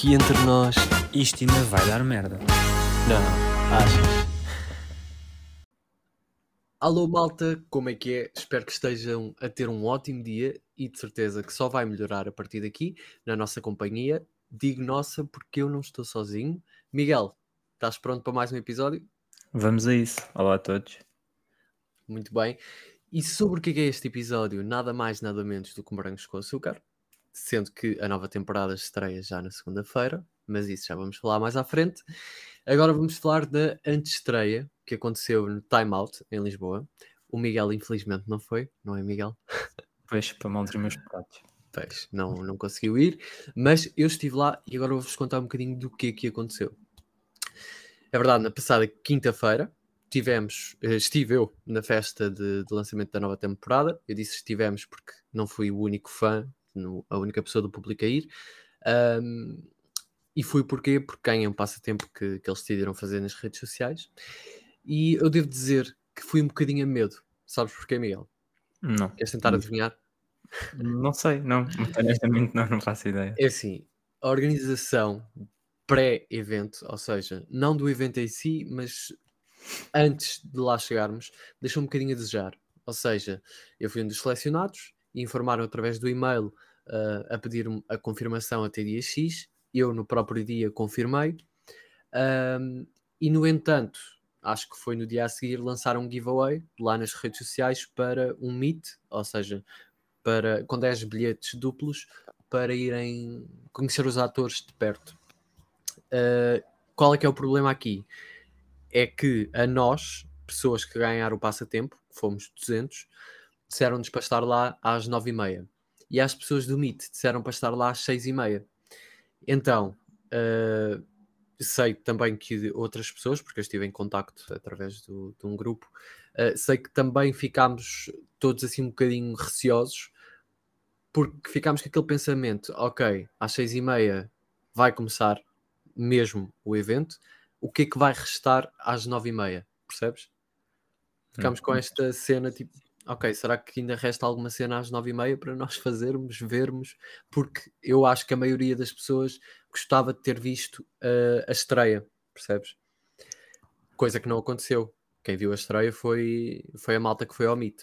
aqui entre nós. Isto ainda vai dar merda. Não, achas? Alô malta, como é que é? Espero que estejam a ter um ótimo dia e de certeza que só vai melhorar a partir daqui na nossa companhia. Digo nossa porque eu não estou sozinho. Miguel, estás pronto para mais um episódio? Vamos a isso. Olá a todos. Muito bem. E sobre o que é, que é este episódio? Nada mais, nada menos do que morangos com açúcar. Sendo que a nova temporada estreia já na segunda-feira, mas isso já vamos falar mais à frente. Agora vamos falar da antestreia que aconteceu no Time Out em Lisboa. O Miguel, infelizmente, não foi, não é, Miguel? Pois, para mal dos meus pratos. Pois, não, não conseguiu ir, mas eu estive lá e agora vou-vos contar um bocadinho do que é que aconteceu. É verdade, na passada quinta-feira tivemos, eh, estive eu na festa de, de, lançamento da nova temporada. Eu disse estivemos porque não fui o único fã, no, a única pessoa do público a ir. Um, e fui porquê? Porque ganhei um passatempo que, que eles decidiram fazer nas redes sociais. E eu devo dizer que fui um bocadinho a medo. Sabes porquê, Miguel? Não. Queres tentar adivinhar? Não sei, não. Honestamente, não, não faço ideia. É assim, a organização pré-evento, ou seja, não do evento em si, mas antes de lá chegarmos, deixou um bocadinho a desejar. Ou seja, eu fui um dos selecionados informaram através do e-mail uh, a pedir a confirmação até dia X. Eu, no próprio dia, confirmei. Um, e, no entanto, acho que foi no dia a seguir, lançaram um giveaway lá nas redes sociais para um meet, ou seja, para, com 10 bilhetes duplos para irem conhecer os atores de perto. Uh, qual é que é o problema aqui? É que a nós, pessoas que ganharam o passatempo, fomos 200, disseram-nos para estar lá às 9h30. E às pessoas do Meet disseram para estar lá às 6h30. Então, uh, sei também que outras pessoas, porque eu estive em contacto através do, de um grupo, uh, sei que também ficámos todos assim um bocadinho receosos, porque ficámos com aquele pensamento, ok, às seis e meia vai começar mesmo o evento, o que é que vai restar às nove e meia, percebes? Ficámos com esta cena tipo, ok, será que ainda resta alguma cena às nove e meia para nós fazermos, vermos? Porque eu acho que a maioria das pessoas gostava de ter visto uh, a estreia, percebes? Coisa que não aconteceu. Quem viu a estreia foi, foi a malta que foi ao Meet.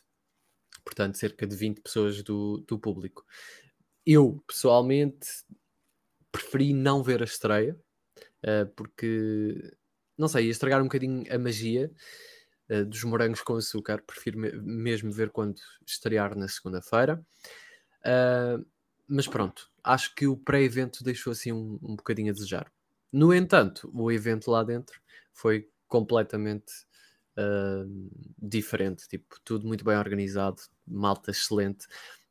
Portanto, cerca de 20 pessoas do, do público. Eu, pessoalmente, preferi não ver a estreia, uh, porque, não sei, ia estragar um bocadinho a magia uh, dos morangos com açúcar. Prefiro me mesmo ver quando estrear na segunda-feira. Uh, mas pronto, acho que o pré-evento deixou assim um, um bocadinho a desejar. No entanto, o evento lá dentro foi completamente uh, diferente, tipo, tudo muito bem organizado, malta excelente.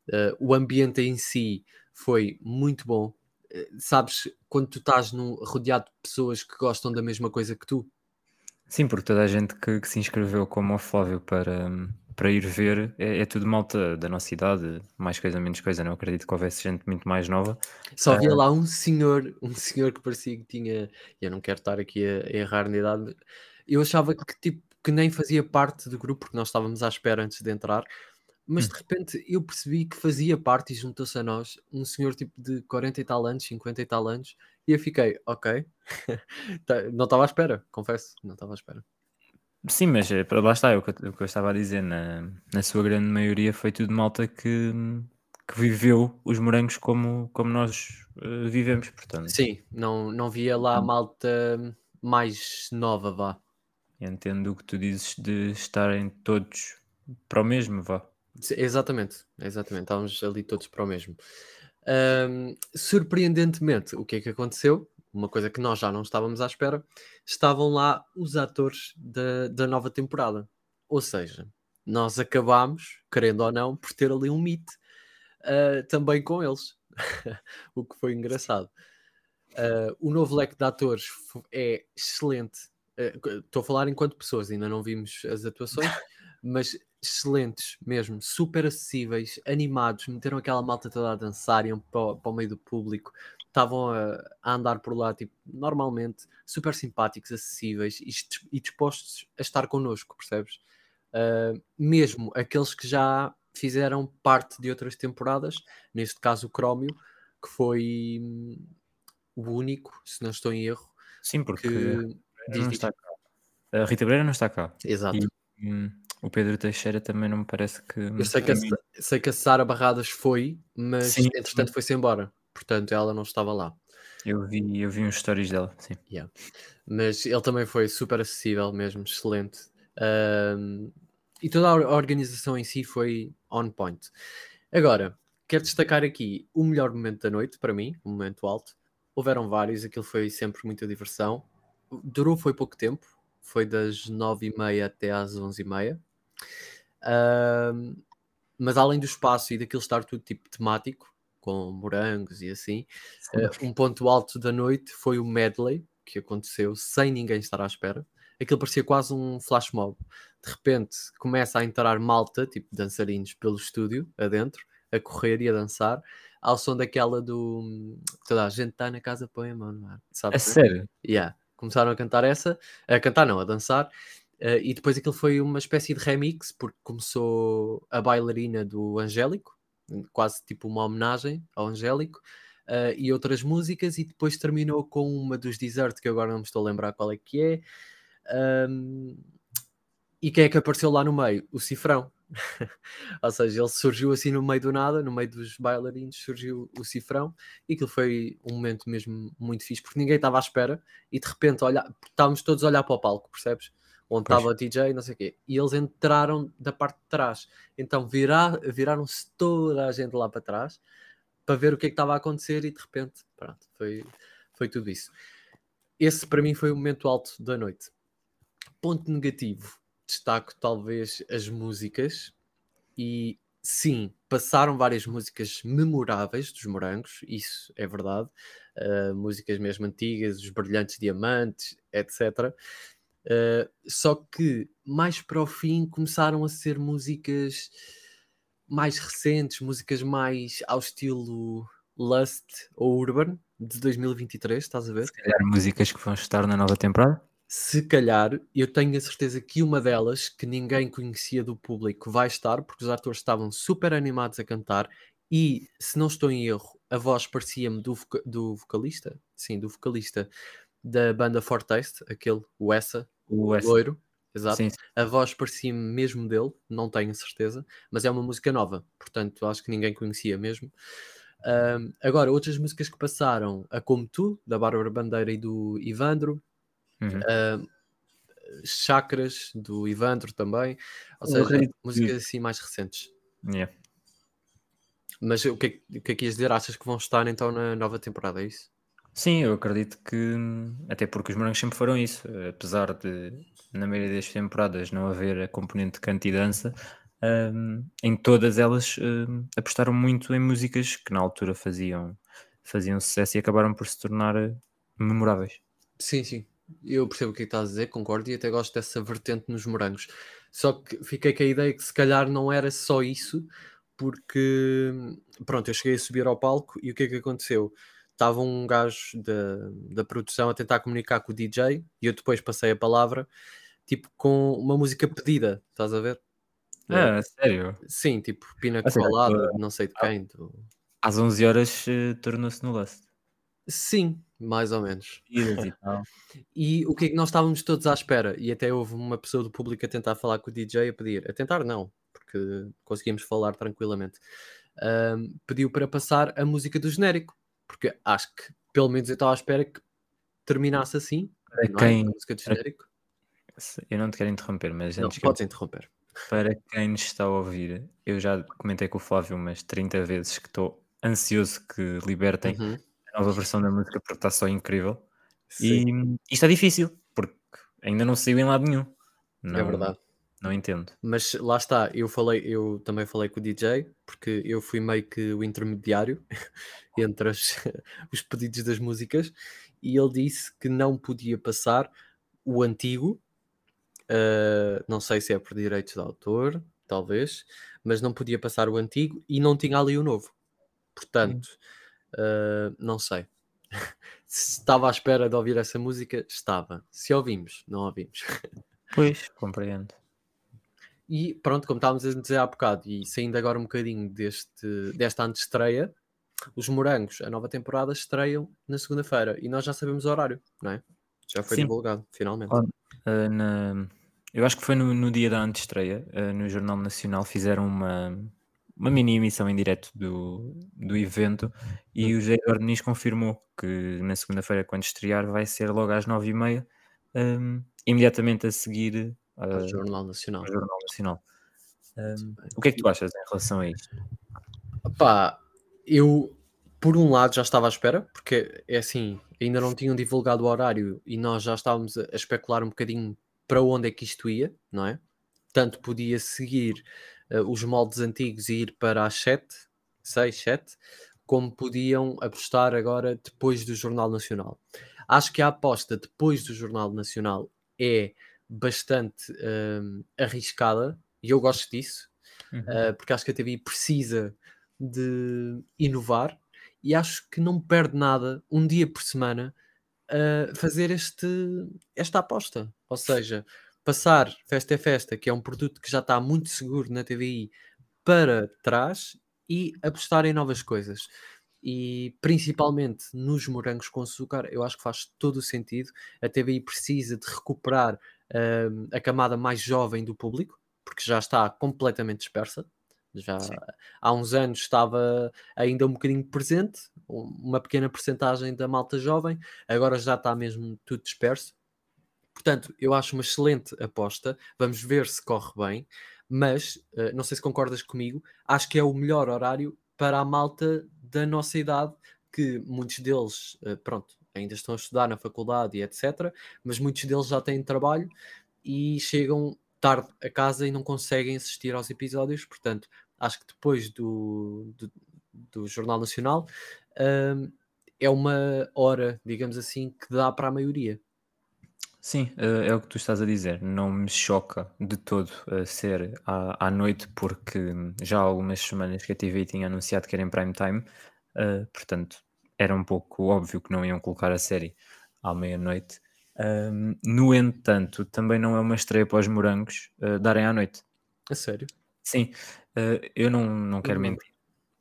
Uh, o ambiente em si foi muito bom. Uh, sabes, quando tu estás num, rodeado de pessoas que gostam da mesma coisa que tu. Sim, porque toda a gente que, que se inscreveu como o Flávio para, para ir ver é, é, tudo malta da nossa idade, mais coisa, menos coisa. Não acredito que houvesse gente muito mais nova. Só havia uh... lá um senhor, um senhor que parecia que tinha. Eu não quero estar aqui a, a errar na idade. Eu achava que tipo que nem fazia parte do grupo, porque nós estávamos à espera antes de entrar. Mas hum. de repente eu percebi que fazia parte e juntou-se a nós um senhor tipo de 40 e tal anos, 50 e tal anos, e eu fiquei, ok, tá, não estava à espera, confesso, não estava à espera. Sim, mas eh, lá está, é o que, eu, o que eu estava a dizer, na, na sua grande maioria foi tudo malta que, que viveu os morangos como, como nós uh, vivemos, portanto. Sim, não, não via lá malta mais nova, vá. Entendo o que tu dizes de estarem todos para o mesmo, vá. Exatamente, exatamente, estávamos ali todos para o mesmo. Um, surpreendentemente, o que é que aconteceu? uma coisa que nós já não estávamos à espera, estavam lá os atores da, da nova temporada. Ou seja, nós acabámos, querendo ou não, por ter ali um meet uh, também com eles, o que foi engraçado. Uh, o novo leque de atores é excelente. Uh, estou a falar enquanto pessoas, ainda não vimos as atuações, mas excelentes mesmo, super acessíveis, animados, meteram aquela malta toda a dançar, iam para, para o meio do público, estavam a, a, andar por lá, tipo, normalmente, super simpáticos, acessíveis e, e dispostos a estar connosco, percebes? Uh, mesmo aqueles que já fizeram parte de outras temporadas, neste caso o Crómio, que foi o único, se não estou em erro, Sim, porque que. não está cá. A Rita Breira não está cá. Exato. E hum, o Pedro Teixeira também não me parece que. Eu sei que, a, sei que a Sara Barradas foi, mas Sim, entretanto foi-se embora. Portanto, ela não estava lá. eu, vi, eu vi uns stories dela, sim. Mas ele também foi super acessível mesmo, excelente. Ahm, e toda a or- organização em si foi on point. Agora, quero destacar aqui o melhor momento da noite, para mim, o momento alto. Houveram vários, aquilo foi sempre muita diversão. Durou foi pouco tempo, foi das 9h30 até às 11h30. Ahm, mas além do espaço e daquilo estar tudo tipo temático, com morangos e assim, Uh, um ponto alto da noite foi o medley que aconteceu sem ninguém estar à espera. Aquilo parecia quase um flash mob. De repente começa a entrar malta, tipo dançarinos, pelo estúdio adentro, a correr e a dançar, ao som daquela do toda a gente está na casa, põe a mão no ar. A Sabes? né? sério? Yeah. Começaram a cantar essa, a cantar não, a dançar, eh, e depois aquilo foi uma espécie de remix, porque começou a bailarina do Angélico, quase tipo uma homenagem ao Angélico, eh, e outras músicas, e depois terminou com uma dos Desert, que agora não me estou a lembrar qual é que é. Ahm, e quem é que apareceu lá no meio? O Cifrão. Ou seja, ele surgiu assim no meio do nada, no meio dos bailarinos, surgiu o Cifrão, e aquilo foi um momento mesmo muito fixe, porque ninguém estava à espera, e de repente olha, estávamos todos a olhar para o palco, percebes? Onde Pois. estava o DJ, não sei o quê, e eles entraram da parte de trás, então vira- viraram-se toda a gente lá para trás para ver o que é que estava a acontecer, e de repente, pronto, foi, foi tudo isso. Esse para mim foi o momento alto da noite. Ponto negativo, destaco talvez as músicas, e sim, passaram várias músicas memoráveis dos morangos, isso é verdade. Uh, músicas mesmo antigas, os brilhantes diamantes, etc. Uh, só que mais para o fim começaram a ser músicas mais recentes, músicas mais ao estilo Lust ou Urban de 2023, estás a ver? Se calhar músicas que vão estar na nova temporada? Se calhar, eu tenho a certeza que uma delas, que ninguém conhecia do público, vai estar, porque os atores estavam super animados a cantar e, se não estou em erro, a voz parecia-me do, voca- do vocalista, sim, do vocalista da banda Fortaste, aquele, o Essa, O S. loiro, exato. Sim, sim. A voz parecia-me mesmo dele, não tenho certeza, mas é uma música nova, portanto acho que ninguém conhecia mesmo. Ahm, agora, outras músicas que passaram, a Como Tu, da Bárbara Bandeira e do Ivandro, Uhum. ahm, Chakras, do Ivandro também, ou seja, que- músicas assim mais recentes. Yeah. Mas o que, é, que- o que é que ias dizer? Achas que vão estar então na nova temporada? É isso? Sim, eu acredito que, até porque os morangos sempre foram isso, apesar de, na maioria das temporadas, não haver a componente canto e dança, hum, em todas elas hum, apostaram muito em músicas que na altura faziam, faziam sucesso e acabaram por se tornar eh, memoráveis. Sim, sim. Eu percebo o é que estás a dizer, concordo, e até gosto dessa vertente nos morangos. Só que fiquei com a ideia que se calhar não era só isso, porque pronto, eu cheguei a subir ao palco e o que é que aconteceu? Estava um gajo da, da produção a tentar comunicar com o DJ e eu depois passei a palavra, tipo com uma música pedida, estás a ver? Ah, sério? Sim, tipo Pina Ah, Colada, não sei de ah. quem. do- Às 11 horas eh, tornou-se no Lust. Sim, mais ou menos. E o que é que nós estávamos todos à espera? E até houve uma pessoa do público a tentar falar com o DJ a pedir, a tentar não, porque conseguimos falar tranquilamente. Ahm, pediu para passar a música do genérico, porque acho que pelo menos eu estava à espera que terminasse assim, Para não é? quem, A música para- genérico. eu não te quero interromper, mas Não, antes eu podes interromper. Para quem nos está a ouvir, eu já comentei com o Flávio umas 30 vezes que estou ansioso que libertem Uhum, a nova versão da música porque está só incrível. sim, E isto é difícil, porque ainda não saiu em lado nenhum. Não, é verdade. Não entendo. Mas lá está, eu falei, eu também falei com o DJ, porque eu fui meio que o intermediário entre as- os pedidos das músicas, e ele disse que não podia passar o antigo, ah, não sei se é por direitos de autor, talvez, mas não podia passar o antigo e não tinha ali o novo. Portanto, ah, não sei. Se estava à espera de ouvir essa música, estava. Se ouvimos, não ouvimos. Pois, compreendo. E pronto, como estávamos a dizer há bocado, e saindo agora um bocadinho deste, desta antestreia, os Morangos, a nova temporada, estreiam na segunda-feira e nós já sabemos o horário, não é? Já foi Sim. divulgado, finalmente. Uh, na- eu acho que foi no, no dia da antestreia, uh, no Jornal Nacional, fizeram uma, uma mini emissão em direto do, do evento e o José Eduardo Nis confirmou que na segunda-feira, quando estrear, vai ser logo às nove e meia, um, imediatamente a seguir Ao uh, Jornal Nacional. ao Jornal Nacional. Um, o que é que tu achas em relação a isto? Pá, eu por um lado já estava à espera, porque é assim, ainda não tinham divulgado o horário e nós já estávamos a, especular um bocadinho para onde é que isto ia, não é? Tanto podia seguir eh, os moldes antigos e ir para as 7, 6, 7, como podiam apostar agora depois do Jornal Nacional. Acho que a aposta depois do Jornal Nacional é bastante hum, arriscada e eu gosto disso, Uh, porque acho que a TVI precisa de inovar e acho que não perde nada um dia por semana a fazer este, esta aposta. Ou seja, passar Festa é Festa, que é um produto que já está muito seguro na TVI, para trás e apostar em novas coisas. E principalmente nos morangos com açúcar, eu acho que faz todo o sentido. A TVI precisa de recuperar uh, a camada mais jovem do público, porque já está completamente dispersa. Já Sim. há uns anos estava ainda um bocadinho presente, um- uma pequena porcentagem da malta jovem, agora já está mesmo tudo disperso. Portanto, eu acho uma excelente aposta. Vamos ver se corre bem, mas eh, não sei se concordas comigo, acho que é o melhor horário para a malta da nossa idade, que muitos deles, eh, pronto, ainda estão a estudar na faculdade e etc., mas muitos deles já têm trabalho e chegam tarde a casa e não conseguem assistir aos episódios. Portanto, acho que depois do, do, do Jornal Nacional hum, é uma hora, digamos assim, que dá para a maioria. Sim, eh, é o que tu estás a dizer. Não me choca de todo eh, ser à, à noite, porque já há algumas semanas que a TV tinha anunciado que era em prime time, eh, portanto era um pouco óbvio que não iam colocar a série à meia-noite. Hum, no entanto, também não é uma estreia para os morangos eh, darem à noite. A sério? Sim, eh, eu não, não quero não. mentir.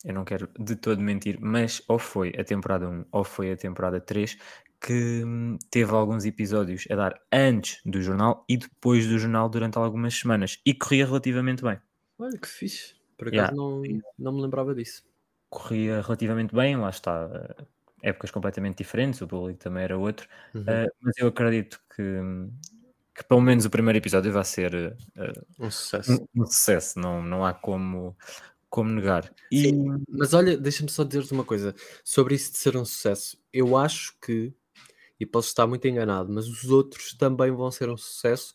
Eu não quero de todo mentir, mas ou foi a temporada 1 ou foi a temporada 3 que hum, teve alguns episódios a dar antes do jornal e depois do jornal durante algumas semanas e corria relativamente bem. Olha que fixe. Por Yeah. acaso não, não me lembrava disso. Corria relativamente bem, lá está. eh, Épocas completamente diferentes, o público também era outro, Uhum. eh, mas eu acredito que, que pelo menos o primeiro episódio vai ser eh, Um sucesso. um, um sucesso, não, não há como, como negar. E Sim. Mas olha, deixa-me só dizer-te uma coisa sobre isso de ser um sucesso. Eu acho que, e posso estar muito enganado, mas os outros também vão ser um sucesso.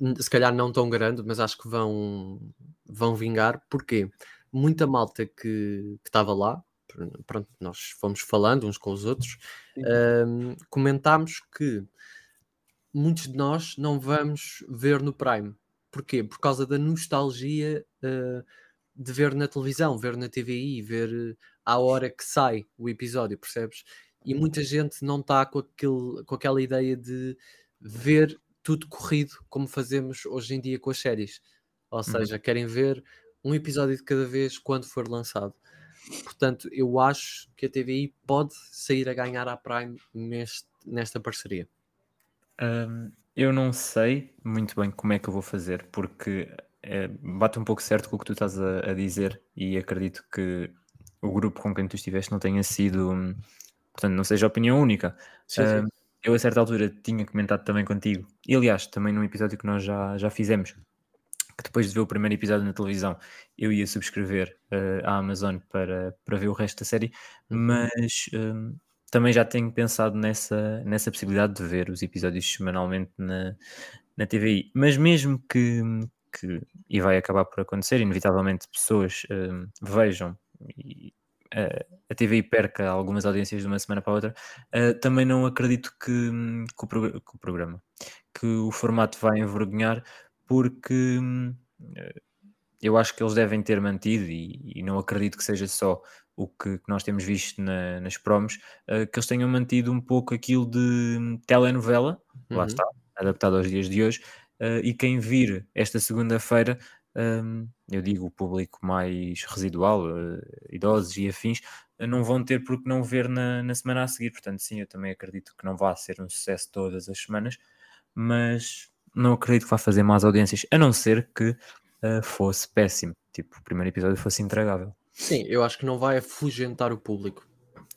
N- se calhar não tão grande, mas acho que vão, vão vingar. Porquê? Muita malta que estava lá, pr- pronto, nós fomos falando uns com os outros, ahm, comentámos que muitos de nós não vamos ver no Prime. Porquê? Por causa da nostalgia ah, de ver na televisão, ver na TVI, ver eh, à hora que sai o episódio, percebes? E muita gente não está com, aquele, com aquela ideia de ver tudo corrido como fazemos hoje em dia com as séries. Ou seja, querem ver um episódio de cada vez quando for lançado. Portanto, eu acho que a TVI pode sair a ganhar à Prime neste, nesta parceria. Hum, eu não sei muito bem como é que eu vou fazer, porque eh, bate um pouco certo com o que tu estás a, a dizer e acredito que o grupo com quem tu estiveste não tenha sido, hum, portanto, não seja opinião única. Sim, sim. Hum, eu a certa altura tinha comentado também contigo, e aliás, também num episódio que nós já, já fizemos, que depois de ver o primeiro episódio na televisão, eu ia subscrever eh, a Amazon para, para ver o resto da série, Uhum. mas hum, também já tenho pensado nessa, nessa possibilidade de ver os episódios semanalmente na, na TVI. Mas mesmo que, que, e vai acabar por acontecer, inevitavelmente pessoas hum, vejam e eh, a TVI perca algumas audiências de uma semana para a outra, eh, também não acredito que, hum, que o, que o programa, que o formato vai envergonhar, porque hum, eh, eu acho que eles devem ter mantido, e, e não acredito que seja só o que, que nós temos visto na- nas promos, eh, que eles tenham mantido um pouco aquilo de hum, telenovela, lá Uhum. está, adaptado aos dias de hoje, eh, e quem vir esta segunda-feira hum, eu digo o público mais residual, uh, idosos e afins, uh, não vão ter por que não ver na, na semana a seguir. Portanto, sim, eu também acredito que não vai ser um sucesso todas as semanas, mas não acredito que vá fazer mais audiências, a não ser que uh, fosse péssimo. Tipo, o primeiro episódio fosse intragável. Sim, eu acho que não vai afugentar o público.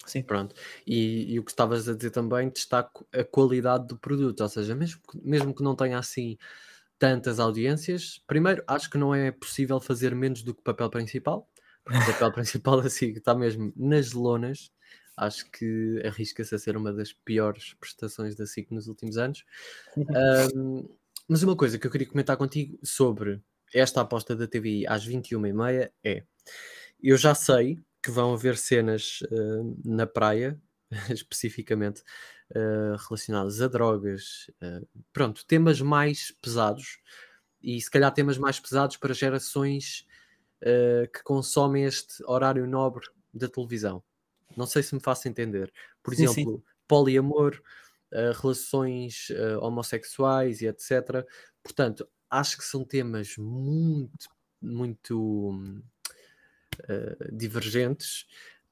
Sim. Pronto. E, e o que estavas a dizer também, destaco a qualidade do produto, ou seja, mesmo que, mesmo que não tenha assim tantas audiências, primeiro, acho que não é possível fazer menos do que o papel principal. porque O papel principal assim está mesmo nas lonas. Acho que arrisca-se a ser uma das piores prestações da SIC nos últimos anos. Ahm, mas uma coisa que eu queria comentar contigo sobre esta aposta da TVI às 21h30 é: eu já sei que vão haver cenas ah, na praia, especificamente ah, relacionadas a drogas, ah, pronto, temas mais pesados e se calhar temas mais pesados para gerações que consomem este horário nobre da televisão. Não sei se me faço entender. Por Sim, sim. exemplo, poliamor, relações ah, homossexuais e etc. Portanto, acho que são temas muito, muito ah, divergentes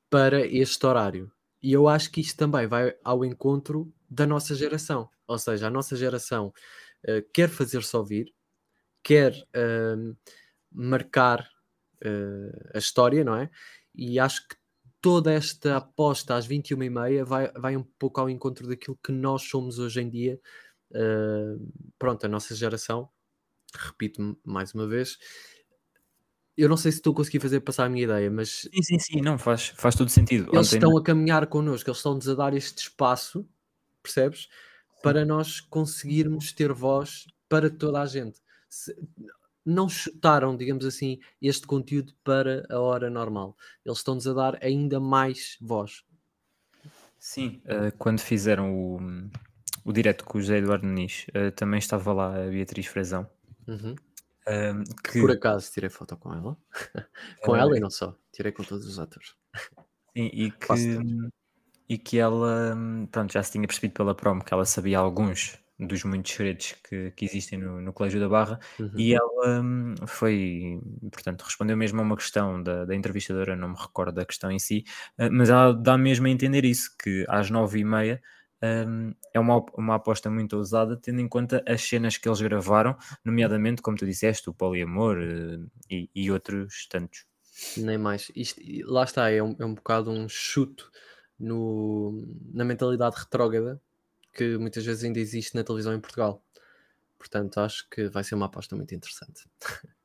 para este horário. E eu acho que isto também vai ao encontro da nossa geração. Ou seja, a nossa geração ah, quer fazer-se ouvir, quer ah, marcar ah, a história, não é? E acho que toda esta aposta às 21h30 vai, vai um pouco ao encontro daquilo que nós somos hoje em dia. Ah, pronto, a nossa geração, repito mais uma vez, eu não sei se estou a conseguir fazer passar a minha ideia, mas Sim, sim, sim, não, faz, faz todo sentido. eles Ontem, estão a caminhar connosco, eles estão-nos a dar este espaço, percebes? Para nós conseguirmos ter voz para toda a gente. Se- não chutaram, digamos assim, este conteúdo para a hora normal. Eles estão-nos a dar ainda mais voz. Sim, eh, quando fizeram o, o direto com o José Eduardo Nis, eh, também estava lá a Beatriz Frazão. Uhum. ehm, que, Por acaso tirei foto com ela. com Eh, ela e não só. Tirei com todos os atores. sim, e, que, e que ela hum, pronto, já se tinha percebido pela promo que ela sabia alguns dos muitos segredos que, que existem no, no Colégio da Barra Uhum. e ela hum, foi, portanto, respondeu mesmo a uma questão da, da entrevistadora, não me recordo da questão em si, eh, mas ela dá mesmo a entender isso, que às nove e meia hum, é uma, uma aposta muito ousada, tendo em conta as cenas que eles gravaram, nomeadamente, como tu disseste, o poliamor eh, e, e outros tantos. Nem mais. Isto, lá está, é um, é um bocado um chuto no, na mentalidade retrógrada que muitas vezes ainda existe na televisão em Portugal. Portanto, acho que vai ser uma aposta muito interessante.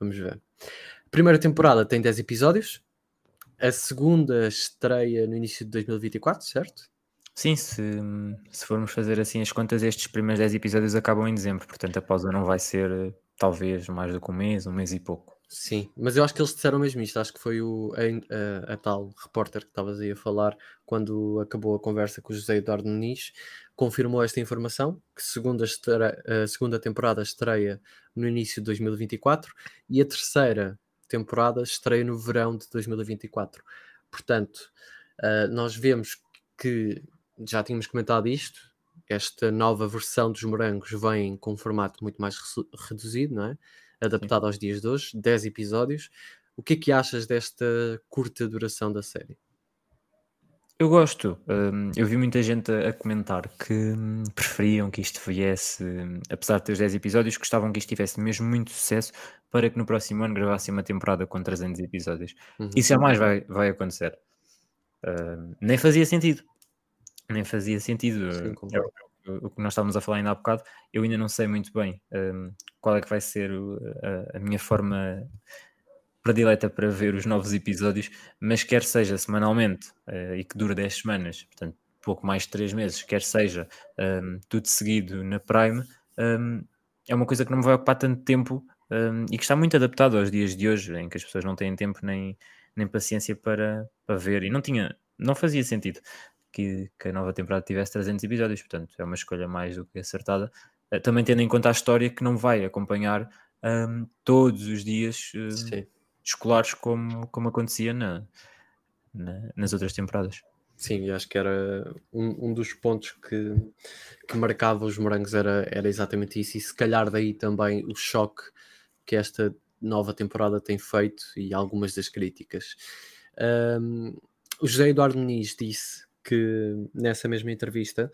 Vamos ver. A primeira temporada tem 10 episódios. A segunda estreia no início de 2024, certo? Sim, se, se formos fazer assim as contas, estes primeiros 10 episódios acabam em dezembro, portanto a pausa não vai ser eh, talvez mais do que um mês, um mês e pouco. Sim, mas eu acho que eles disseram mesmo isto. Acho que foi o, a, a- a tal repórter que estavas aí a falar quando acabou a conversa com o José Eduardo Muniz, confirmou esta informação, que segunda a segunda temporada estreia no início de 2024 e a terceira temporada estreia no verão de 2024. Portanto, ah, nós vemos que já tínhamos comentado isto. Esta nova versão dos morangos vem com um formato muito mais reduzido, não é? Adaptado aos dias de hoje, 10 episódios. O que é que achas desta curta duração da série? Eu gosto, hum, eu vi muita gente a, comentar que hum, preferiam que isto viesse, hum, apesar de ter os 10 episódios, gostavam que isto tivesse mesmo muito sucesso para que no próximo ano gravassem uma temporada com 300 episódios. Uhum. Isso jamais vai, vai acontecer. Nem fazia sentido. Nem fazia sentido. Sim, o- que nós estávamos a falar ainda há bocado, eu ainda não sei muito bem hum, qual é que vai ser a, a minha forma predileta para ver os novos episódios, mas quer seja semanalmente eh, e que dure 10 semanas, portanto pouco mais de 3 meses, quer seja hum, tudo seguido na Prime, hum, é uma coisa que não me vai ocupar tanto tempo hum, e que está muito adaptado aos dias de hoje, em que as pessoas não têm tempo nem, nem paciência para, para ver, e não tinha, não fazia sentido que, que a nova temporada tivesse 300 episódios, portanto é uma escolha mais do que acertada, Eh, também tendo em conta a história que não vai acompanhar hum, todos os dias Sim. escolares como, como acontecia na, na- nas outras temporadas. Sim, acho que era um, um dos pontos que, que marcava os morangos era, era exatamente isso, e se calhar daí também o choque que esta nova temporada tem feito e algumas das críticas. Um, o José Eduardo Muniz disse que nessa mesma entrevista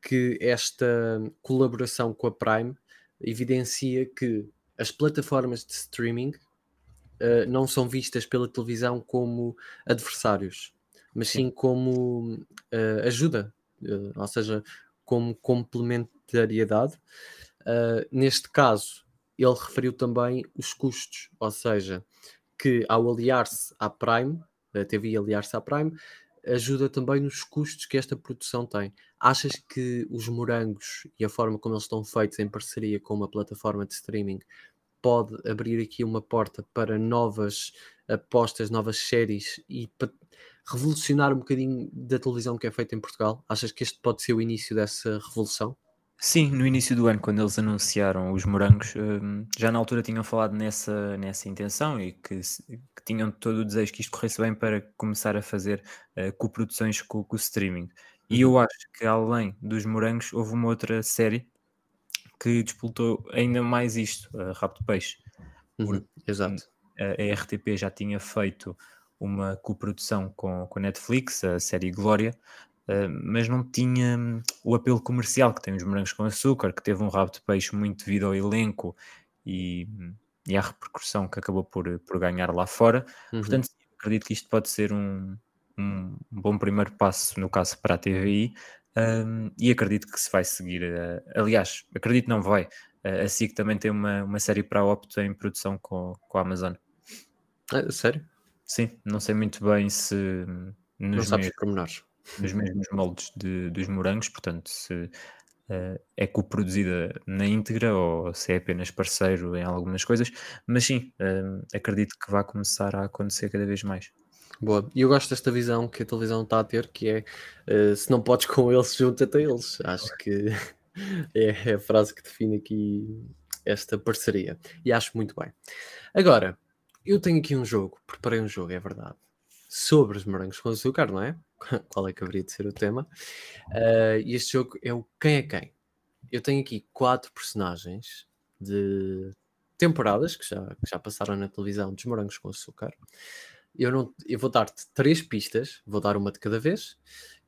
que esta colaboração com a Prime evidencia que as plataformas de streaming uh, não são vistas pela televisão como adversários, mas sim, sim como uh, ajuda, uh, ou seja, como complementariedade. neste caso, ele referiu também os custos, ou seja, que ao aliar-se à Prime, a TV aliar-se à Prime, ajuda também nos custos que esta produção tem. Achas que os morangos e a forma como eles estão feitos em parceria com uma plataforma de streaming pode abrir aqui uma porta para novas apostas, novas séries e revolucionar um bocadinho da televisão que é feita em Portugal? Achas que este pode ser o início dessa revolução? Sim, no início do ano, quando eles anunciaram os morangos, hum, já na altura tinham falado nessa, nessa intenção e que, que tinham todo o desejo que isto corresse bem para começar a fazer uh, coproduções com, com o streaming. E eu uhum. acho que além dos morangos, houve uma outra série que disputou ainda mais isto, a Rapto Peixe. Uhum, exato. A, a, RTP já tinha feito uma coprodução com, com a Netflix, a série Glória, Uh, mas não tinha hum, o apelo comercial que tem os morangos com açúcar, que teve um rabo de peixe muito devido ao elenco e, hum, e à repercussão que acabou por, por ganhar lá fora. Uhum. Portanto, acredito que isto pode ser um, um, bom primeiro passo, no caso, para a TVI, um, e acredito que se vai seguir. Uh, aliás, acredito não vai. Uh, a SIC também tem uma, uma série para a Opto em produção com, com a Amazon. Ah, sério? Sim, não sei muito bem se. Hum, nos não sabes pormenores nos mesmos moldes de, dos morangos, portanto, se uh, é coproduzida na íntegra ou se é apenas parceiro em algumas coisas, mas sim, uh, acredito que vai começar a acontecer cada vez mais. Boa, e eu gosto desta visão que a televisão está a ter, que é uh, se não podes com eles, junta-te a eles. Acho que é, é a frase que define aqui esta parceria e acho muito bem. Agora, eu tenho aqui um jogo, preparei um jogo, é verdade, sobre os morangos com açúcar, não é? qual é que haveria de ser o tema. Uh, e este jogo é o Quem é Quem. Eu tenho aqui quatro personagens de temporadas que já, que já passaram na televisão dos Morangos com Açúcar. Eu, não, eu vou dar-te três pistas, vou dar uma de cada vez,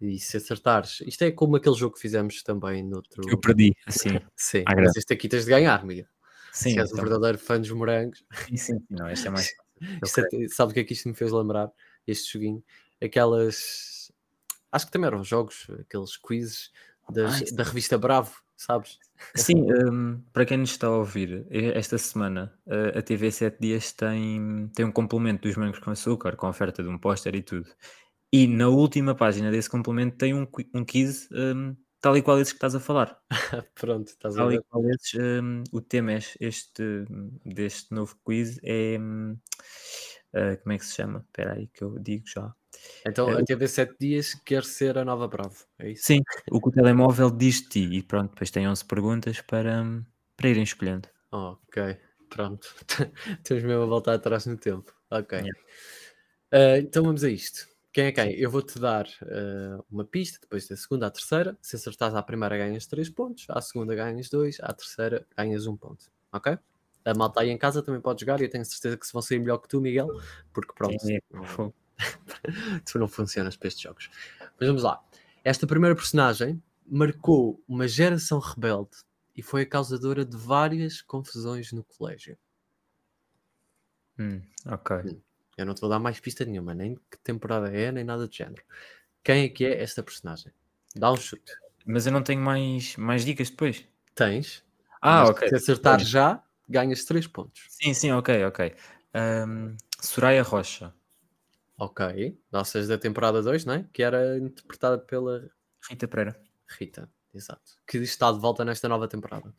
e se acertares, isto é como aquele jogo que fizemos também no outro. Eu perdi, assim. sim, mas este aqui tens de ganhar, Miguel. Sim, se és então... um verdadeiro fã dos morangos. Sim, sim, não, este é mais. isto é, sabe o que é que isto me fez lembrar? Este joguinho, aquelas acho que também eram jogos, aqueles quizzes das, da revista Bravo, sabes? Sim, um, para quem nos está a ouvir, esta semana a TV 7 Dias tem, tem um complemento dos Mangos com Açúcar, com oferta de um póster e tudo. E na última página desse complemento tem um, um quiz um, tal e qual esses que estás a falar. Pronto, estás tal a ver. E qual esses, um, o tema é este, deste novo quiz é. Uh, como é que se chama? Espera aí que eu digo já. Então é, a TV 7 dias quer ser a nova Bravo, é isso? Sim, o que o telemóvel diz de ti e pronto, depois tem 11 perguntas para, para irem escolhendo. ok, pronto. Temos mesmo a voltar atrás no tempo. Ok. Yeah. Uh, então vamos a isto. Quem é quem? Eu vou-te dar uh, uma pista, depois da segunda à terceira. Se acertares à primeira ganhas 3 pontos, à segunda ganhas 2, à terceira ganhas 1 um ponto. Ok? A malta aí em casa também pode jogar e eu tenho certeza que se vão sair melhor que tu, Miguel, porque pronto. Sim, é, tu não funcionas para estes jogos. Mas vamos lá. Esta primeira personagem marcou uma geração rebelde e foi a causadora de várias confusões no colégio. Hum, ok. Hum. Eu não te vou dar mais pista nenhuma, nem que temporada é, nem nada do género. Quem é que é esta personagem? Dá um chute. Mas eu não tenho mais, mais dicas depois. Tens. Ah, ok. Se acertar já, ganhas 3 pontos. Sim, sim, ok, ok. Um, Soraya Rocha. Ok, nossas da temporada 2, não é? Que era interpretada pela Rita Pereira. Rita, exato. Que está de volta nesta nova temporada.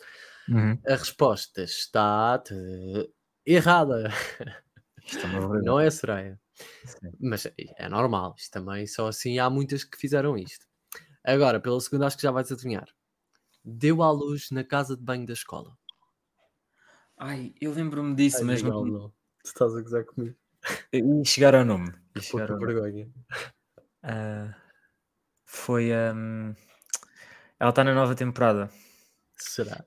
Uhum. A resposta está errada. É não é Soraya. Mas é normal, isto também só assim há muitas que fizeram isto. Agora, pela segunda, acho que já vais adivinhar. Deu à luz na casa de banho da escola. Ai, eu lembro-me disso, Ai, mas não. não. Tu estás a gozar comigo. E chegar ao nome. E chegar ao vergonha. Uh, foi. Um... Ela está na nova temporada. Será?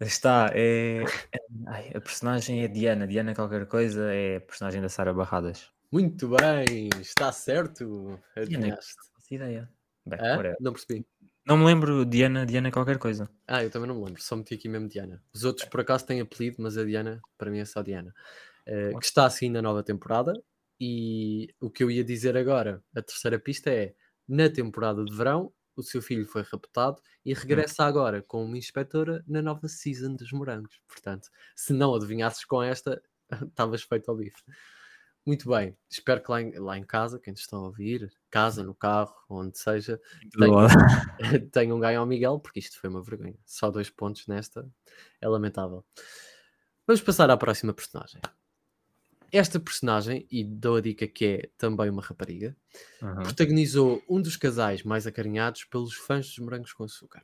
Está, é. é- ai, a personagem é Diana, Diana qualquer coisa, é a personagem da Sara Barradas. Muito bem, está certo. Adivinhaste. não faço ideia. Bem. Não percebi. Não me lembro Diana, Diana qualquer coisa. Ah, eu também não me lembro, só meti aqui mesmo Diana. Os outros por acaso têm apelido, mas a Diana, para mim é só Diana. Eh, que está assim na nova temporada. E o que eu ia dizer agora, a terceira pista é: na temporada de verão, o seu filho foi raptado e regressa agora com uma inspetora na nova season dos morangos. Portanto, se não adivinhasses com esta, estavas feito ao bife. Muito bem, espero que lá em, lá em casa, quem te está a ouvir, casa, no carro, onde seja, tenham ganho ao Miguel, porque isto foi uma vergonha. Só dois pontos nesta, é lamentável. Vamos passar à próxima personagem. Esta personagem, e dou a dica que é também uma rapariga, Uhum. protagonizou um dos casais mais acarinhados pelos fãs dos morangos com açúcar.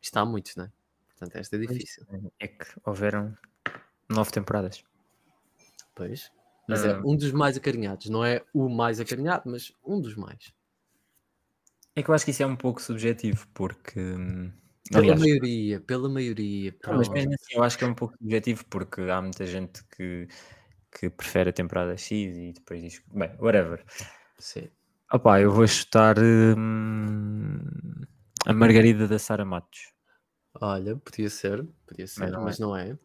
Isto há muitos, não é? Portanto, esta é difícil. É que houveram nove temporadas. Pois. Mas é Ah. um dos mais acarinhados. Não é o mais acarinhado, mas um dos mais. É que eu acho que isso é um pouco subjetivo, porque. hum, Pela Aliás, maioria, pela maioria. não, mas mesmo assim eu acho que é um pouco subjetivo, porque há muita gente que, que prefere a temporada X e depois diz. Bem, whatever. Sim. Opá, eu vou chutar hum, a Margarida da Sara Matos. Olha, podia ser, podia ser, não mas não é.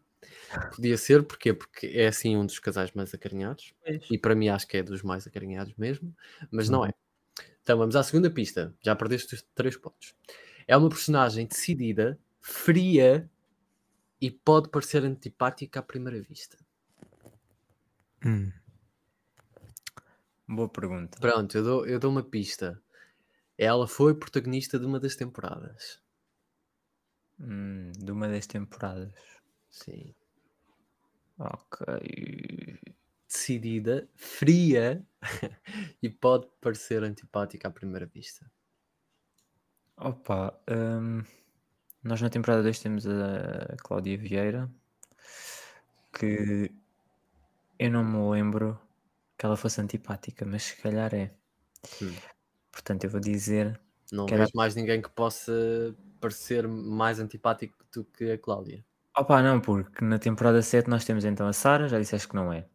Podia ser, porquê? Porque é assim um dos casais mais acarinhados. E para mim acho que é dos mais acarinhados mesmo, mas não Uhum. é. Então vamos à segunda pista. Já perdeste os três pontos. É uma personagem decidida, fria e pode parecer antipática à primeira vista. Hum. Boa pergunta. Pronto, eu dou, eu dou uma pista. Ela foi protagonista de uma das temporadas. Hum, de uma das temporadas. Sim. Ok. Decidida, fria e pode parecer antipática à primeira vista. Opa, hum, nós na temporada 2 temos a Cláudia Vieira, que eu não me lembro que ela fosse antipática, mas se calhar é. Hum. Portanto, eu vou dizer. Não Que era- vejo mais ninguém que possa parecer mais antipático do que a Cláudia. Opa, não, porque na temporada 7 nós temos então a Sara, já disseste que não é.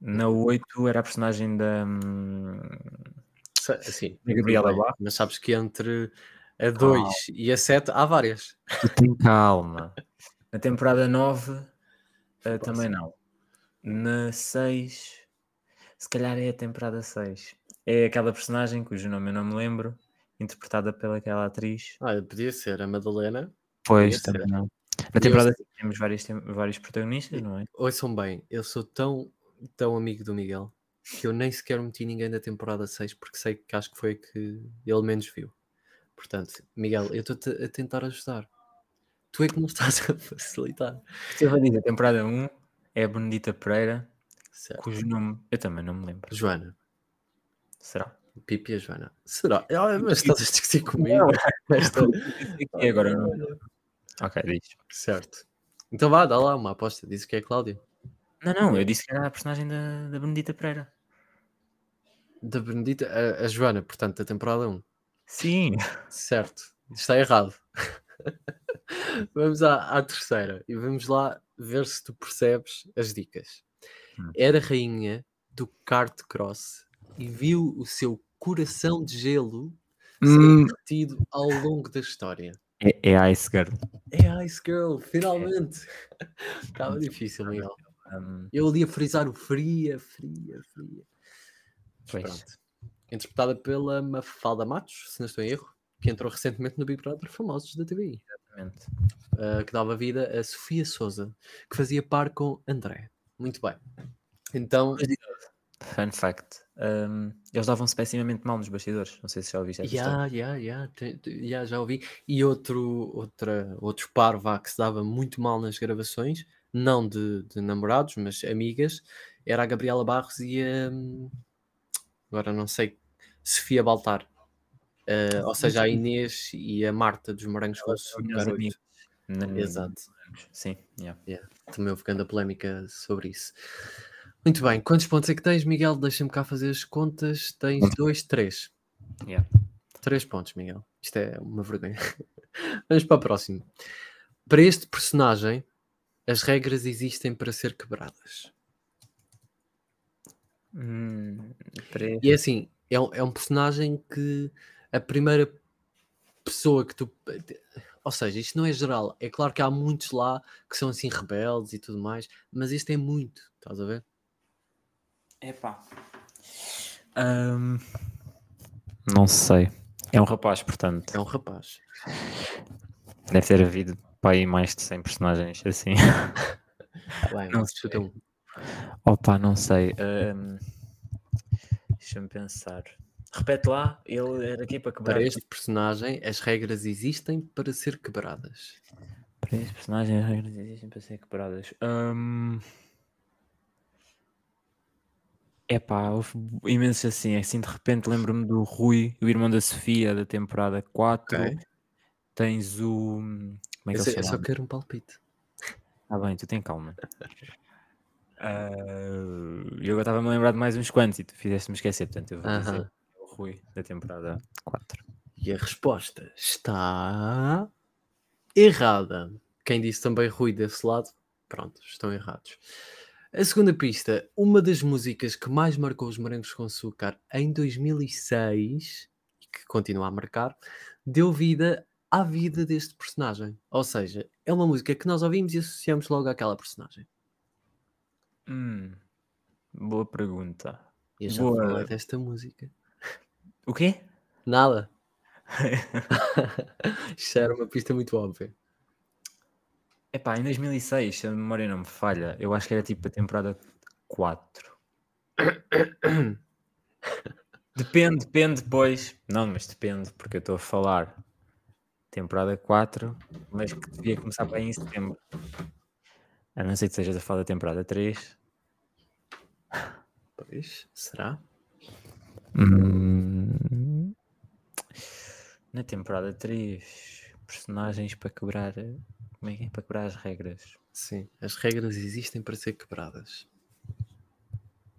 Na 8 era a personagem da. hum, Sim, Da Gabriela Barros. Mas sabes que entre a 2 e a 7 há várias. Tu tem calma. Na temporada 9 uh, Foi também não. Na 6, se calhar é a temporada 6. É aquela personagem cujo nome eu não me lembro, interpretada pelaquela atriz. Olha, podia ser a Madalena. Pois, Podia ser. também não. Na temporada 6 temos vários, vários protagonistas, não é? Ouçam bem, eu sou tão, tão amigo do Miguel que eu nem sequer meti ninguém da temporada 6 porque sei que acho que foi a que ele menos viu. Portanto, Miguel, eu estou-te a tentar ajudar. Tu é que não estás a facilitar. Eu vou dizer, a temporada 1 é a Benedita Pereira, Certo. cujo nome eu também não me lembro. Joana. Será? Pipi e a Joana. Será? Ah, mas estás a discutir comigo. Esta- E agora eu não lembro. Ok, diz. Certo. Então vá, dá lá uma aposta. Diz que é a Cláudia. Não, não, eu disse que era a personagem da, da Benedita Pereira. Da Benedita, a, a Joana, portanto, da temporada 1. Sim. Certo. Está errado. vamos à, à terceira e vamos lá ver se tu percebes as dicas. Hum. Era rainha do kart cross e viu o seu coração de gelo ser Hum. derretido ao longo da história. É, é a Ice Girl. É a Ice Girl, finalmente! Estava difícil, Miguel. Um, Eu ali a frisar o fria, fria, fria. Mas Pois. pronto. Interpretada pela Mafalda Matos, se não estou em erro, que entrou recentemente no Big Brother Famosos da TVI, exatamente. uh, que dava vida a Sofia Souza, que fazia par com André. Muito bem. Então, Fun fact. um, eles davam-se pessimamente mal nos bastidores. Não sei se já ouviste essa já, já, já, já, já ouvi. E outro, outra, outro par vá, que se dava muito mal nas gravações, não de, de namorados, mas amigas, era a Gabriela Barros e a. hum, Agora não sei. Sofia Baltar. Uh, ou seja, a Inês e a Marta dos Morangos com Exato. Sim, yeah. Também houve grande polémica sobre isso. Muito bem, quantos pontos é que tens, Miguel? Deixa-me cá fazer as contas. Tens dois, três. Yeah. Três pontos, Miguel. Isto é uma vergonha. Vamos para o próximo. Para este personagem, as regras existem para ser quebradas. Hum. E é assim, é um, é um personagem que a primeira pessoa que tu. Ou seja, isto não é geral. É claro que há muitos lá que são assim rebeldes e tudo mais, mas este é muito, estás a ver? Epá. Ahm, não sei. É um rapaz, portanto. É um rapaz. Deve ter havido para aí mais de 100 personagens assim. Tá bem, Não chuta sei. um. Opa, não sei. ahm, Deixa-me pensar. Repete lá, ele era aqui para quebrar. Para este personagem, as regras existem para ser quebradas. Para este personagem, as regras existem para ser quebradas. Ahm, Epá, houve imensos assim. Assim, de repente, lembro-me do Rui, o irmão da Sofia, da temporada 4. Ok. Tens o. Como é que Eu, ele só- se eu só quero um palpite. Ah, bem, tu tem calma. E eu agora estava-me a lembrar de mais uns quantos e tu fizeste-me esquecer, portanto eu vou dizer o Rui da temporada 4. E a resposta está errada. Quem disse também Rui desse lado, pronto, estão errados. A segunda pista, uma das músicas que mais marcou os morangos com açúcar em 2006 e que continua a marcar, deu vida à vida deste personagem. Ou seja, é uma música que nós ouvimos e associamos logo àquela personagem. Hum, boa pergunta. E eu já Boa. falei desta música. O quê? Nada. Isto era uma pista muito óbvia. Epá, em 2006, se a memória não me falha, eu acho que era tipo a temporada 4. Depende, depende depois. Não, mas depende, porque eu estou a falar temporada 4, mas que devia começar aí em setembro. A não ser que sejas a falar da temporada 3. Pois, será? Hum, Na temporada 3, personagens para quebrar. Como é que é? Para quebrar as regras. Sim, as regras existem para ser quebradas.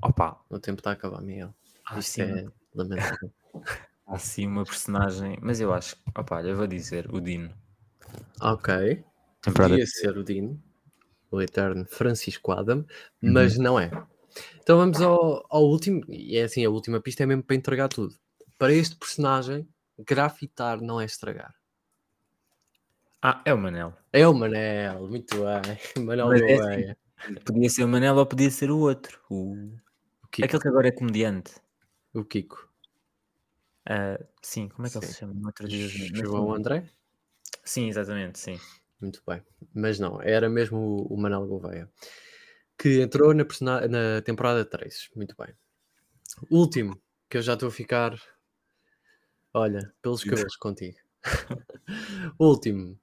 Opa, O tempo está a acabar, Miguel. há Isto sim, é lamentável. há sim uma personagem, mas eu acho. Opa, olha, eu vou dizer o Dino. ok, Temporada podia ser o Dino, o eterno Francisco Adam, mas não é. Então vamos ao, ao último, e é assim, a última pista é mesmo para entregar tudo. Para este personagem, grafitar não é estragar. Ah, é o Manel. É o Manel, muito bem. Manel Mas é Gouveia. Podia ser o Manel ou podia ser o outro. O... O Kiko. Aquele que agora é comediante. O Kiko. Ah, sim, como é que ele Sim. se chama? Outro dia João André? Sim, exatamente, sim. Muito bem. Mas não, era mesmo o, o Manel Gouveia. Que entrou na, na temporada 3. Muito bem. Último, que eu já estou a ficar. Olha, pelos cabelos contigo. Último.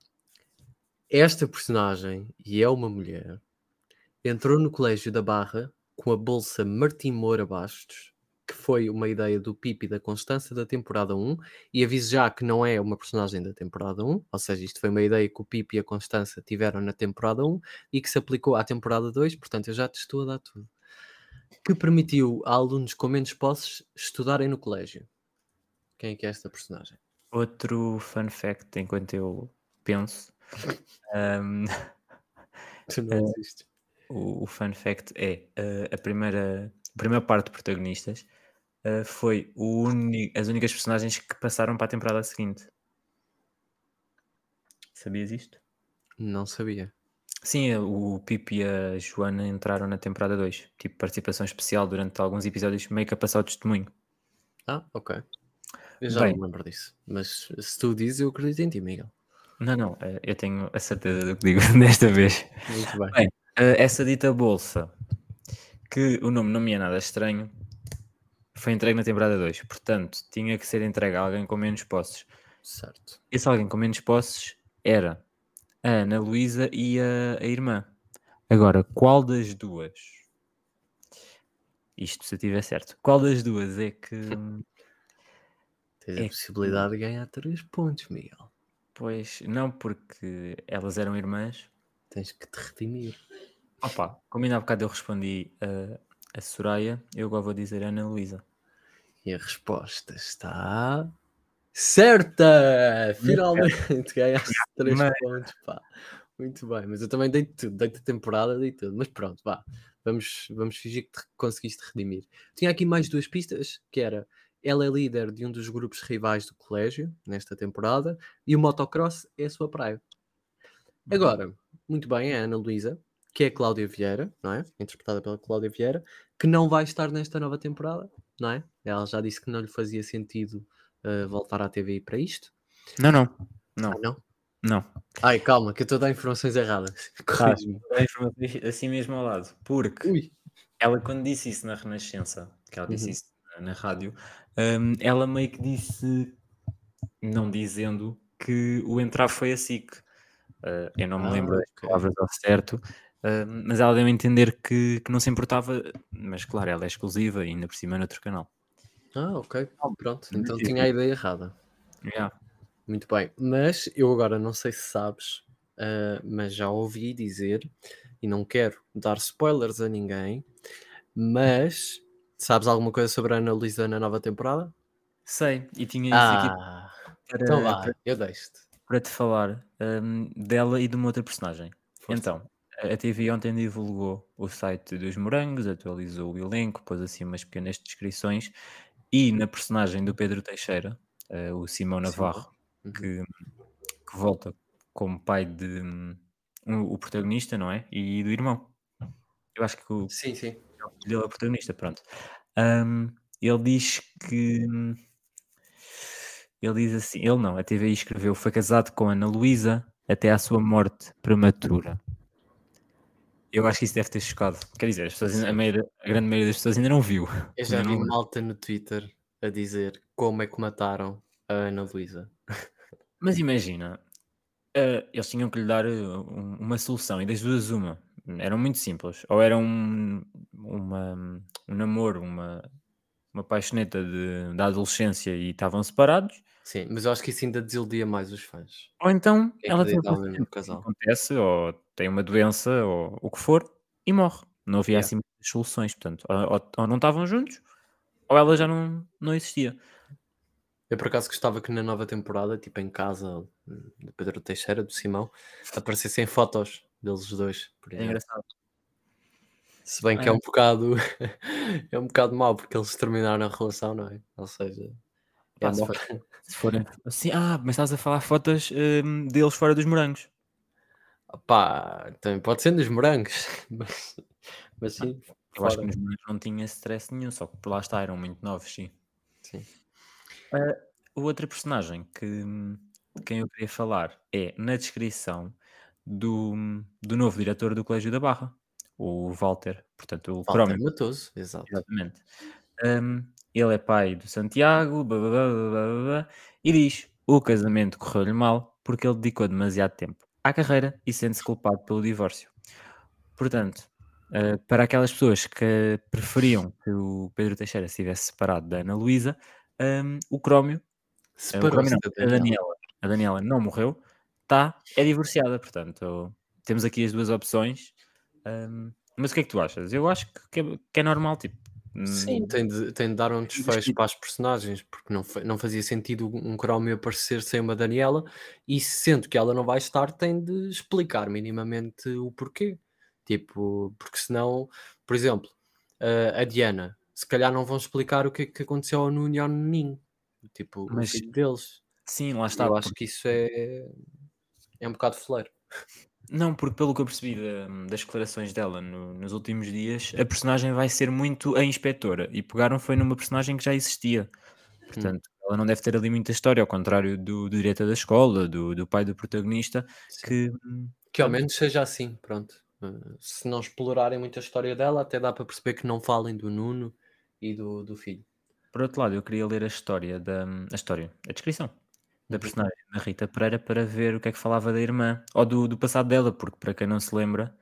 Esta personagem, e é uma mulher, entrou no Colégio da Barra com a bolsa Martim Moura Bastos, que foi uma ideia do Pipi da Constança da temporada 1, e aviso já que não é uma personagem da temporada 1, ou seja, isto foi uma ideia que o Pipi e a Constança tiveram na temporada 1 e que se aplicou à temporada 2, portanto eu já te estou a dar tudo. Que permitiu a alunos com menos posses estudarem no colégio. Quem é que é esta personagem? Outro fun fact, enquanto eu penso. Ahm, Tu não Eh, existes. o, o fun fact é ah, a, primeira, a primeira parte de protagonistas ah, foi as únicas personagens que passaram para a temporada seguinte. Sabias isto? Não sabia. Sim, o Pipo e a Joana entraram na temporada 2. Tipo, participação especial durante alguns episódios, meio que a passar o testemunho. Ah, ok. Eu já Bem. não me lembro disso. Mas se tu dizes, eu acredito em ti, Miguel. Não, não, eh, eu tenho a certeza do que digo desta vez. Muito bem. Bem, eh, essa dita bolsa, que o nome não me é nada estranho, foi entregue na temporada 2. Portanto, tinha que ser entregue a alguém com menos posses. Certo. Esse alguém com menos posses era a Ana Luísa e a, a irmã. Agora, qual das duas? Isto se eu tiver certo. Qual das duas é que. Tens É a que- possibilidade de ganhar 3 pontos, Miguel. Pois, não, porque elas eram irmãs. Tens que te redimir. Opa, como ainda há bocado eu respondi a, a Soraya, eu agora vou dizer Ana Luísa. E a resposta está certa! Finalmente ganhaste 3 mas- pontos, pá. Muito bem, mas eu também dei tudo, dei-te a temporada, dei tudo, mas pronto, vá, vamos, vamos fingir que te conseguiste redimir. Tinha aqui mais duas pistas, que era ela é líder de um dos grupos rivais do colégio nesta temporada e o motocross é a sua praia. Agora, muito bem, é a Ana Luísa, que é a Cláudia Vieira, não é? Interpretada pela Cláudia Vieira, que não vai estar nesta nova temporada, não é? Ela já disse que não lhe fazia sentido uh, voltar à TVI para isto. Não, não. Não. Ah, não? Não. Ai, calma, que eu estou a dar informações erradas. Informação assim mesmo ao lado. Porque Ui. ela, quando disse isso na Renascença, que ela disse Uhum. isso na, na rádio, hum, ela meio que disse, não dizendo, que o entrar foi a SIC. Uh, eu não me Ah, lembro das palavras ao certo, hum, mas ela deu a entender que, que não se importava, mas claro, ela é exclusiva e ainda por cima é noutro canal. Ah, ok. Pronto, então tinha a ideia errada. Yeah. Muito bem, mas eu agora não sei se sabes, ah, mas já ouvi dizer, e não quero dar spoilers a ninguém, mas sabes alguma coisa sobre a Ana Luísa na nova temporada? Sei, e tinha isso aqui Ah, para, então vá, para, eu deixo-te. para te falar hum, dela e de uma outra personagem. Força. Então, a TV ontem divulgou o site dos morangos, atualizou o elenco, pôs assim umas pequenas descrições e na personagem do Pedro Teixeira, eh, o Simão Navarro, Uhum. que, que volta como pai de um- o protagonista, não é? E do irmão. Eu acho que o Sim, sim. O filho dele é o protagonista, pronto. Hum, ele diz que. Ele diz assim: ele não, a TVI escreveu, foi casado com Ana Luísa até à sua morte prematura. Eu acho que isso deve ter chocado. Quer dizer, as pessoas a, maioria- a grande maioria das pessoas ainda não viu. Eu já vi não- malta no Twitter a dizer como é que mataram a Ana Luísa. Mas imagina, eh, eles tinham que lhe dar eh, um- uma solução e das duas uma. Eram muito simples. Ou era um, uma, um namoro, uma, uma paixoneta de, da adolescência e estavam separados. Sim, mas eu acho que isso ainda desiludia mais os fãs. Ou então Que ela tem um casal. acontece, ou tem uma doença, ou o que for, e morre. Não havia Yeah. assim muitas soluções. Portanto, ou, ou- não estavam juntos, ou ela já não, não existia. Eu por acaso gostava que na nova temporada, tipo em casa hum, do Pedro Teixeira, do Simão, aparecessem fotos deles dois, por É engraçado. Se bem que É. é um bocado é um bocado mau porque eles terminaram a relação, não é? Ou seja, Pá, é se for- Se forem assim, ah, mas estás a falar fotos hum, deles fora dos morangos. pá, também pode ser nos morangos, mas, mas sim, Eu acho que fora. nos morangos não tinha stress nenhum, só que por lá está, eram muito novos, sim. Sim. O outro personagem que, de quem eu queria falar é na descrição do, do novo diretor do Colégio da Barra, o Walter, portanto, o Walter Crómio. Matoso, exato. Exatamente. Um, ele é pai do Santiago, blá, blá, blá, e diz: o casamento correu-lhe mal porque ele dedicou demasiado tempo à carreira e sente-se culpado pelo divórcio. Portanto, uh, para aquelas pessoas que preferiam que o Pedro Teixeira se tivesse separado da Ana Luísa, um, o Crómio, uh, o Crómio não, a. Daniela, a Daniela não morreu, tá, é divorciada. Portanto, temos aqui as duas opções. um, mas o que é que tu achas? Eu acho que é, que é normal, tipo. Sim, hum, tem de, tem de dar um desfecho para as personagens, porque não, não fazia sentido um Crómio aparecer sem uma Daniela, e sendo que ela não vai estar, tem de explicar minimamente o porquê. Tipo, porque senão, por exemplo, a- a Diana, se calhar não vão explicar o que é que aconteceu ao Nuno e ao Nuninho, tipo, Mas o filho deles. Sim, lá está. Eu acho que isso é, é um bocado fleiro. Não, porque pelo que eu percebi da- das declarações dela no- nos últimos dias, a personagem vai ser muito a inspetora. E pegaram foi numa personagem que já existia. Portanto, ela não deve ter ali muita história, ao contrário do, do diretor da escola, do, do pai do protagonista, Sim. que hum, Que ao menos seja assim, pronto. Uh, se não explorarem muito a história dela, até dá para perceber que não falem do Nuno e do, do filho. Por outro lado, eu queria ler a história da a história, a descrição da Uhum. personagem da Rita Pereira para ver o que é que falava da irmã ou do, do passado dela, porque para quem não se lembra,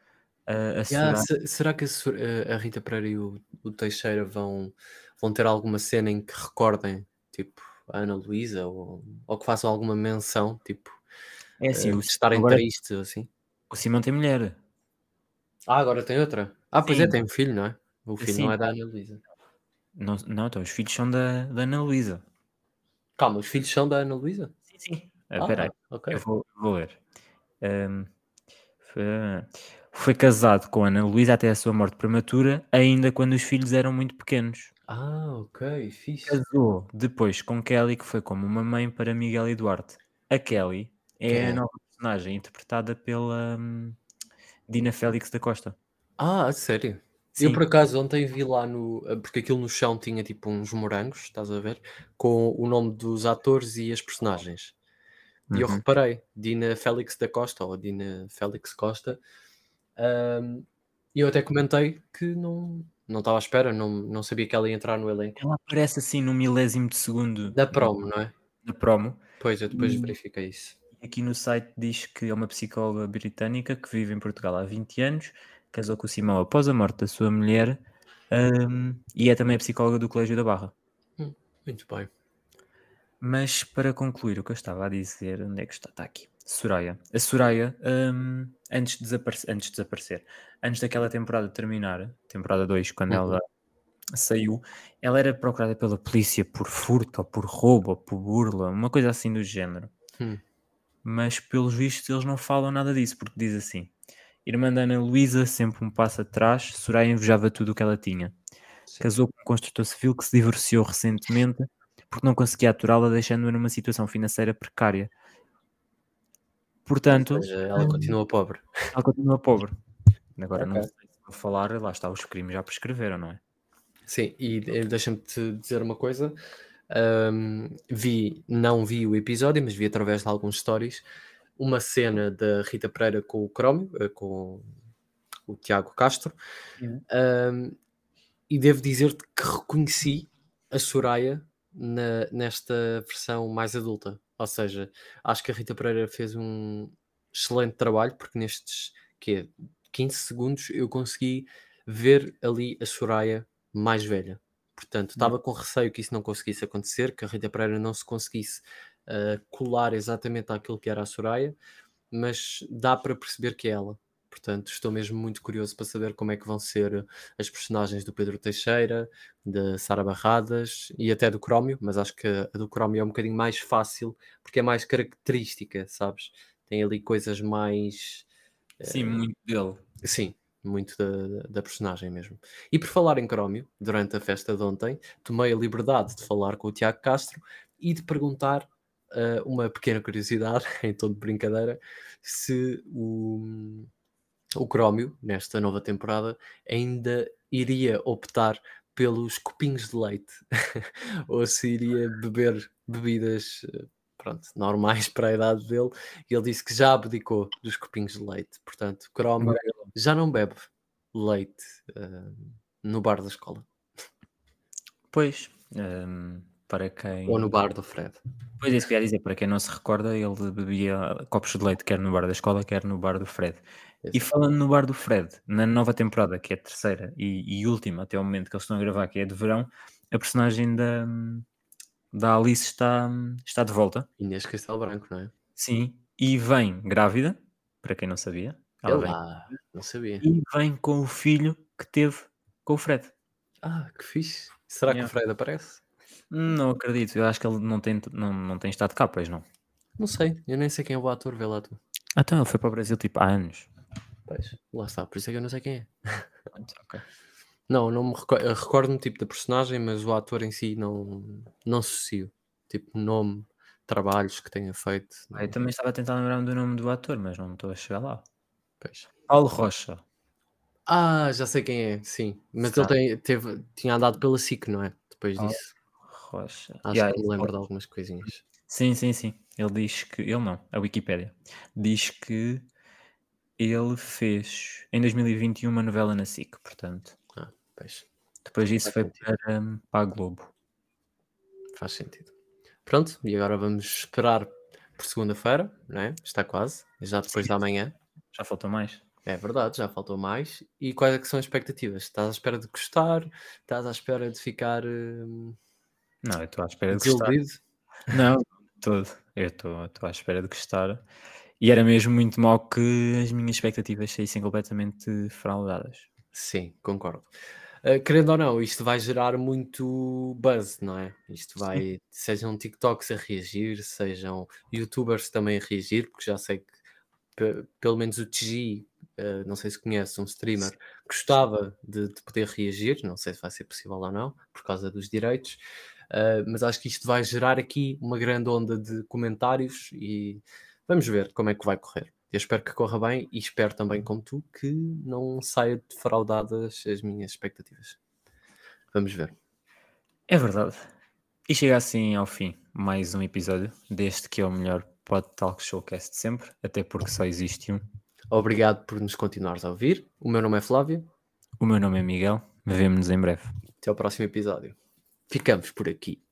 a, a Yeah, Soraya- será que a, a- Rita Pereira e o, o Teixeira vão, vão ter alguma cena em que recordem, tipo, a Ana Luísa ou, ou que façam alguma menção, tipo, é assim, uh, o, estarem agora, tristes ou assim? o Simão tem mulher. Ah, agora tem outra. Ah, pois é, Sim. tem um filho, não é? O filho Sim. não é da Ana Luísa. Não, não, então os filhos são da, da Ana Luísa. Calma, os filhos são da Ana Luísa? Sim, sim. Ah, Espera aí, ok. eu vou, vou ler. Ahm, Foi, foi casado com Ana Luísa até a sua morte prematura, ainda quando os filhos eram muito pequenos. Ah, ok, fixe. Casou depois com Kelly, que foi como uma mãe para Miguel e Duarte. A Kelly é Quem a nova personagem interpretada pela hum, Dina Félix da Costa. Ah, sério? Sim. Eu por acaso ontem vi lá no. eh, Porque aquilo no chão tinha tipo uns morangos, estás a ver? Com o nome dos atores e as personagens. E eu Uhum. reparei, Dina Félix da Costa, ou Dina Félix Costa. E eu até comentei que não não estava à espera, não, não sabia que ela ia entrar no elenco. Ela aparece assim no milésimo de segundo Da promo, não é? da promo. Pois, eu depois E- verifiquei isso. Aqui no site diz que é uma psicóloga britânica que vive em Portugal há 20 anos, casou com o Simão após a morte da sua mulher hum, e é também a psicóloga do Colégio da Barra. Muito bem. Mas para concluir o que eu estava a dizer, onde é que está? Está aqui. Soraya. A Soraya, hum, antes, de antes de desaparecer, antes daquela temporada terminar, temporada 2, quando Uhum. ela saiu, ela era procurada pela polícia por furto, ou por roubo, ou por burla, uma coisa assim do género. Hum. Mas pelos vistos eles não falam nada disso, porque diz assim: Irmã da Ana Luísa, sempre um passo atrás, Soraya invejava tudo o que ela tinha. Sim. Casou com um construtor civil que se divorciou recentemente porque não conseguia aturá-la, deixando-a numa situação financeira precária. Portanto, seja, ela continua pobre. ela continua pobre. Agora, não Ok. sei se vou falar, lá está, os crimes já prescreveram, não é? Sim, e eh, deixa-me te dizer uma coisa. ahm, vi, não vi o episódio, mas vi através de alguns stories uma cena da Rita Pereira com o Crómio, eh, com o Tiago Castro, Uhum. ahm, e devo dizer-te que reconheci a Soraya na- nesta versão mais adulta. Ou seja, acho que a Rita Pereira fez um excelente trabalho, porque nestes quê, 15 segundos eu consegui ver ali a Soraya mais velha. Portanto, estava com receio que isso não conseguisse acontecer, que a Rita Pereira não se conseguisse ah, colar exatamente àquilo que era a Soraya, mas dá para perceber que é ela. Portanto, estou mesmo muito curioso para saber como é que vão ser as personagens do Pedro Teixeira, da Sara Barradas e até do Crómio, mas acho que a do Crómio é um bocadinho mais fácil porque é mais característica, sabes? Tem ali coisas mais. Sim, muito dele. Sim, muito da, da personagem mesmo. E por falar em Crómio, durante a festa de ontem, tomei a liberdade de falar com o Tiago Castro e de perguntar ah, uma pequena curiosidade, em tom de brincadeira, se o, o Crómio, nesta nova temporada, ainda iria optar pelos copinhos de leite ou se iria beber bebidas eh, pronto, normais para a idade dele. E ele disse que já abdicou dos copinhos de leite. Portanto, Crómio já não bebe leite ah, no bar da escola Pois, hum, para quem. ou no bar do Fred. Pois é, isso que eu ia dizer, para quem não se recorda, ele bebia copos de leite, quer no bar da escola, quer no bar do Fred. E Exato. falando no bar do Fred, na nova temporada, que é a terceira e, e última até o momento que eles estão a gravar, que é de verão, a personagem da, da Alice está, está de volta. Inês Castelo Branco, não é? Sim, e vem grávida, para quem não sabia. Ela vem, não sabia. e vem com o filho que teve com o Fred. Ah, que fixe. Será que o Fred aparece? Não acredito, eu acho que ele não tem, não, não tem estado cá, pois não. Não sei, eu nem sei quem é o ator, vê lá tu. Ah, então ele foi para o Brasil tipo há anos. Pois, lá está, por isso é que eu não sei quem é. Ok. Não, não me reco- eu recordo-me tipo da personagem, mas o ator em si não, não associo. Tipo, nome, trabalhos que tenha feito. Ah, eu também estava a tentar lembrar-me do nome do ator, mas não estou a chegar lá. pois. Paulo Rocha. Ah, já sei quem é, sim. Mas ele tem, teve, tinha andado pela SIC, não é? Depois Ah, disso. Rocha. Acho Yeah, que me esse lembro de algumas coisinhas. Sim, sim, sim. Ele diz que. Ele não, a Wikipédia. Diz que ele fez em 2021 uma novela na SIC, portanto. Pois, Depois disso Faz foi para, hum, para a Globo. faz sentido. Pronto, e agora vamos esperar por segunda-feira, não é? Está quase, já depois Sim. da manhã. Já faltou mais? É verdade, já faltou mais. E quais é são as expectativas? Estás à espera de gostar? Estás à espera de ficar hum, Não, eu estou à espera de gostar. Não, todo. Eu estou à espera de gostar. E era mesmo muito mal que as minhas expectativas saíssem completamente fraudadas. Sim, concordo. Uh, querendo ou não, isto vai gerar muito buzz, não é? Isto vai, sejam TikToks a reagir, sejam YouTubers também a reagir, porque já sei que pe- pelo menos o TG, eh, não sei se conhece, um streamer, gostava de, de poder reagir, não sei se vai ser possível ou não, por causa dos direitos, eh, mas acho que isto vai gerar aqui uma grande onda de comentários e vamos ver como é que vai correr. Eu espero que corra bem e espero também, como tu, que não saia defraudadas as minhas expectativas. Vamos ver. É verdade. E chega assim ao fim mais um episódio deste que é o melhor Pod Talk Showcast de sempre, até porque só existe um. Obrigado por nos continuares a ouvir. O meu nome é Flávio. O meu nome é Miguel, vemo-nos em breve. Até ao próximo episódio. Ficamos por aqui.